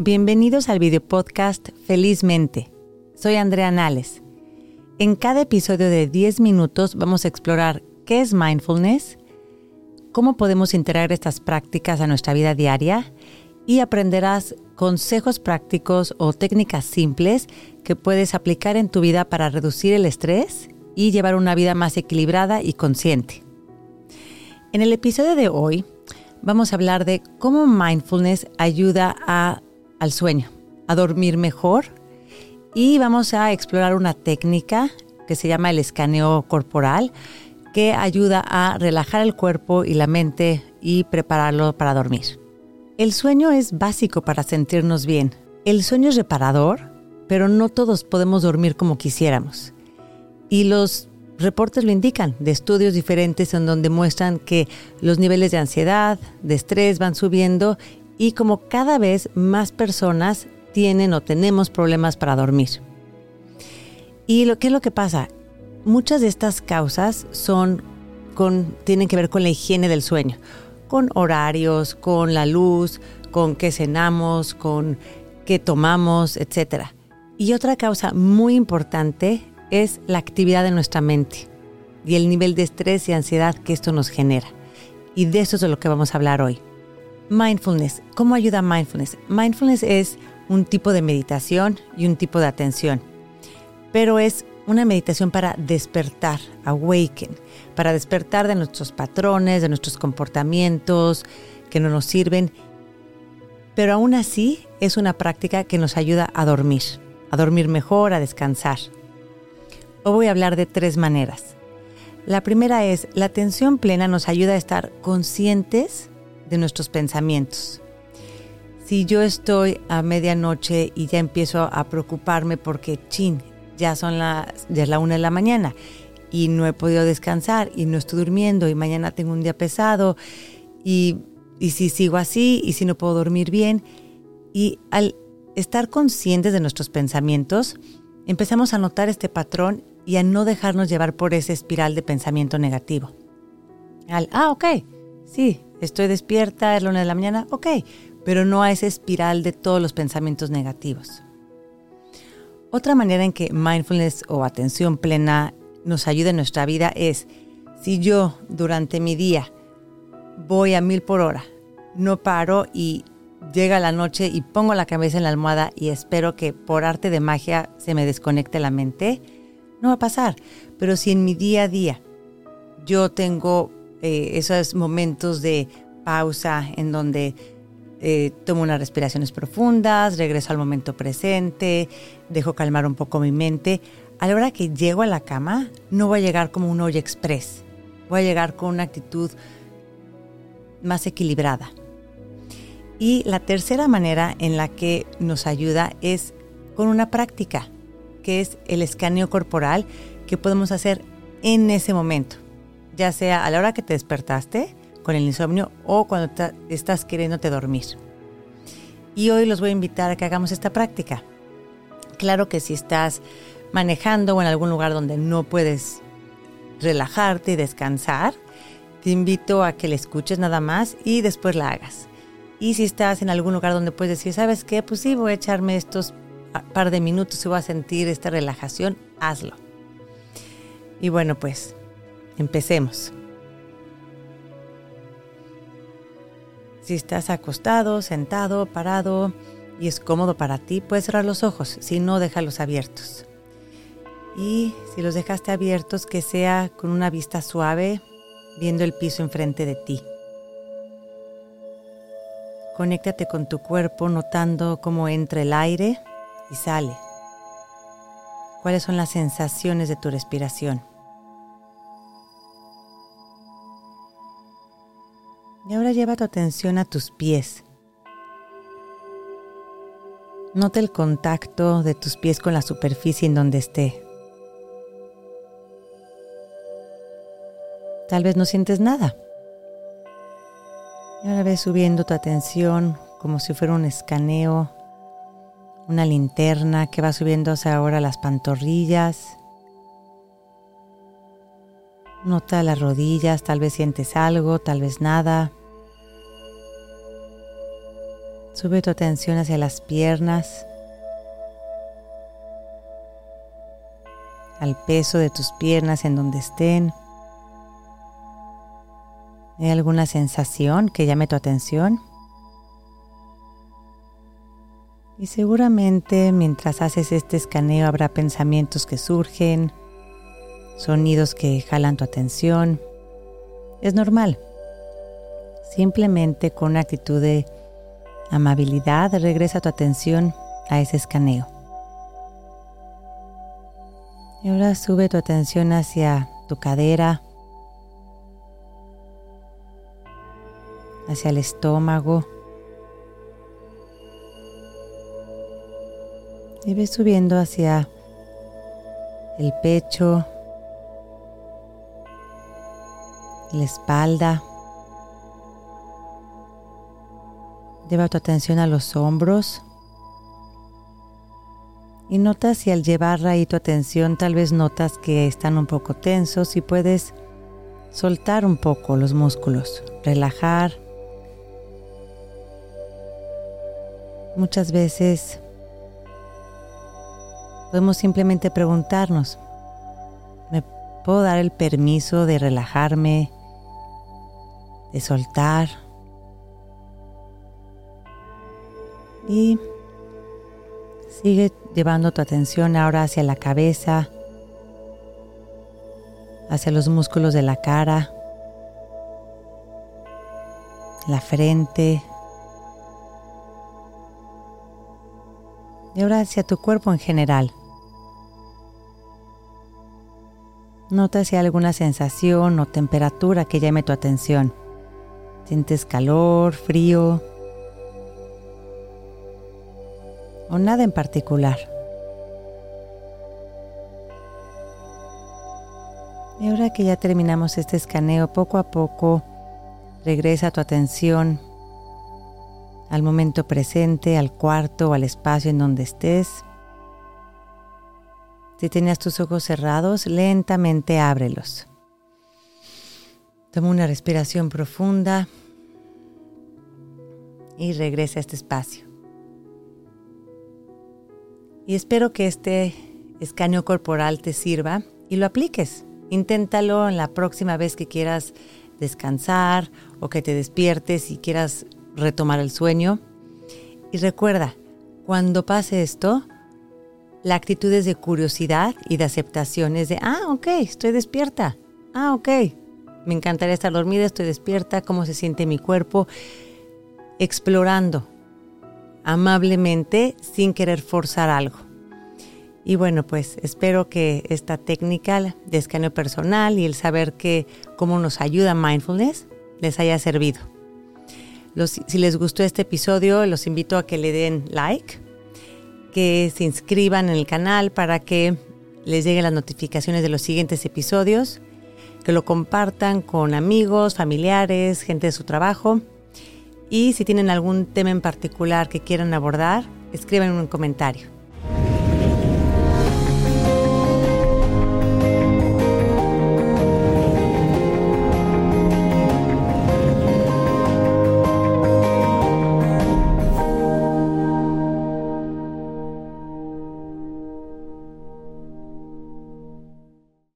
Bienvenidos al video podcast Felizmente. Soy Andrea Nales. En cada episodio de 10 minutos vamos a explorar qué es mindfulness, cómo podemos integrar estas prácticas a nuestra vida diaria y aprenderás consejos prácticos o técnicas simples que puedes aplicar en tu vida para reducir el estrés y llevar una vida más equilibrada y consciente. En el episodio de hoy vamos a hablar de cómo mindfulness ayuda al sueño, a dormir mejor y vamos a explorar una técnica que se llama el escaneo corporal que ayuda a relajar el cuerpo y la mente y prepararlo para dormir. El sueño es básico para sentirnos bien. El sueño es reparador, pero no todos podemos dormir como quisiéramos. Y los reportes lo indican, de estudios diferentes en donde muestran que los niveles de ansiedad, de estrés van subiendo y como cada vez más personas tienen o tenemos problemas para dormir. ¿Y lo, qué es lo que pasa? Muchas de estas causas son tienen que ver con la higiene del sueño, con horarios, con la luz, con qué cenamos, con qué tomamos, etc. Y otra causa muy importante es la actividad de nuestra mente y el nivel de estrés y ansiedad que esto nos genera. Y de eso es de lo que vamos a hablar hoy. Mindfulness. ¿Cómo ayuda mindfulness? Mindfulness es un tipo de meditación y un tipo de atención, pero es una meditación para despertar, awaken, para despertar de nuestros patrones, de nuestros comportamientos que no nos sirven, pero aún así es una práctica que nos ayuda a dormir, a dormir mejor, a descansar. Hoy voy a hablar de tres maneras. La primera es, la atención plena nos ayuda a estar conscientes de nuestros pensamientos. Si yo estoy a medianoche y ya empiezo a preocuparme porque, chin, ya son las, ya es la una de la mañana y no he podido descansar y no estoy durmiendo y mañana tengo un día pesado y, y si sigo así y si no puedo dormir bien y al estar conscientes de nuestros pensamientos, empezamos a notar este patrón y a no dejarnos llevar por esa espiral de pensamiento negativo. Al, ah, ok, sí, estoy despierta, es la una de la mañana, ok, pero no a esa espiral de todos los pensamientos negativos. Otra manera en que mindfulness o atención plena nos ayuda en nuestra vida es si yo durante mi día voy a mil por hora, no paro y llega la noche y pongo la cabeza en la almohada y espero que por arte de magia se me desconecte la mente, no va a pasar. Pero si en mi día a día yo tengo eh, esos momentos de pausa en donde eh, tomo unas respiraciones profundas, regreso al momento presente, dejo calmar un poco mi mente, a la hora que llego a la cama no voy a llegar como un hoy express, voy a llegar con una actitud más equilibrada. Y la tercera manera en la que nos ayuda es con una práctica, que es el escaneo corporal que podemos hacer en ese momento, ya sea a la hora que te despertaste con el insomnio o cuando estás queriéndote dormir. Y hoy los voy a invitar a que hagamos esta práctica. Claro que si estás manejando o en algún lugar donde no puedes relajarte y descansar, te invito a que la escuches nada más y después la hagas. Y si estás en algún lugar donde puedes decir, ¿sabes qué? Pues sí, voy a echarme estos par de minutos y voy a sentir esta relajación, hazlo. Y bueno, pues empecemos. Si estás acostado, sentado, parado y es cómodo para ti, puedes cerrar los ojos, si no, déjalos abiertos. Y si los dejaste abiertos, que sea con una vista suave, viendo el piso enfrente de ti. Conéctate con tu cuerpo notando cómo entra el aire y sale. ¿Cuáles son las sensaciones de tu respiración? Y ahora lleva tu atención a tus pies. Nota el contacto de tus pies con la superficie en donde esté. Tal vez no sientes nada. Y ahora ves subiendo tu atención como si fuera un escaneo, una linterna que va subiendo hacia ahora las pantorrillas. Nota las rodillas, tal vez sientes algo, tal vez nada. Sube tu atención hacia las piernas, al peso de tus piernas en donde estén. ¿Hay alguna sensación que llame tu atención? Y seguramente mientras haces este escaneo habrá pensamientos que surgen, sonidos que jalan tu atención. Es normal. Simplemente con una actitud de amabilidad regresa tu atención a ese escaneo. Y ahora sube tu atención hacia tu cadera, hacia el estómago. Y ves subiendo hacia el pecho, la espalda. Lleva tu atención a los hombros. Y notas si al llevar ahí tu atención tal vez notas que están un poco tensos y puedes soltar un poco los músculos, relajar. Muchas veces podemos simplemente preguntarnos, ¿me puedo dar el permiso de relajarme, de soltar? Y sigue llevando tu atención ahora hacia la cabeza, hacia los músculos de la cara, la frente. Y ahora hacia tu cuerpo en general. Nota si hay alguna sensación o temperatura que llame tu atención. ¿Sientes calor, frío? O nada en particular. Y ahora que ya terminamos este escaneo, poco a poco regresa tu atención al momento presente, al cuarto o al espacio en donde estés. Si tenías tus ojos cerrados, lentamente ábrelos. Toma una respiración profunda y regresa a este espacio. Y espero que este escaneo corporal te sirva y lo apliques. Inténtalo en la próxima vez que quieras descansar o que te despiertes y quieras retomar el sueño. Y recuerda, cuando pase esto, la actitud es de curiosidad y de aceptación, es de, ah, ok, estoy despierta. Ah, ok, me encantaría estar dormida, estoy despierta, cómo se siente mi cuerpo, explorando amablemente sin querer forzar algo. Y bueno, pues espero que esta técnica de escaneo personal y el saber que cómo nos ayuda mindfulness les haya servido. si les gustó este episodio, los invito a que le den like, que se inscriban en el canal para que les lleguen las notificaciones de los siguientes episodios, que lo compartan con amigos, familiares, gente de su trabajo y si tienen algún tema en particular que quieran abordar, escriban un comentario.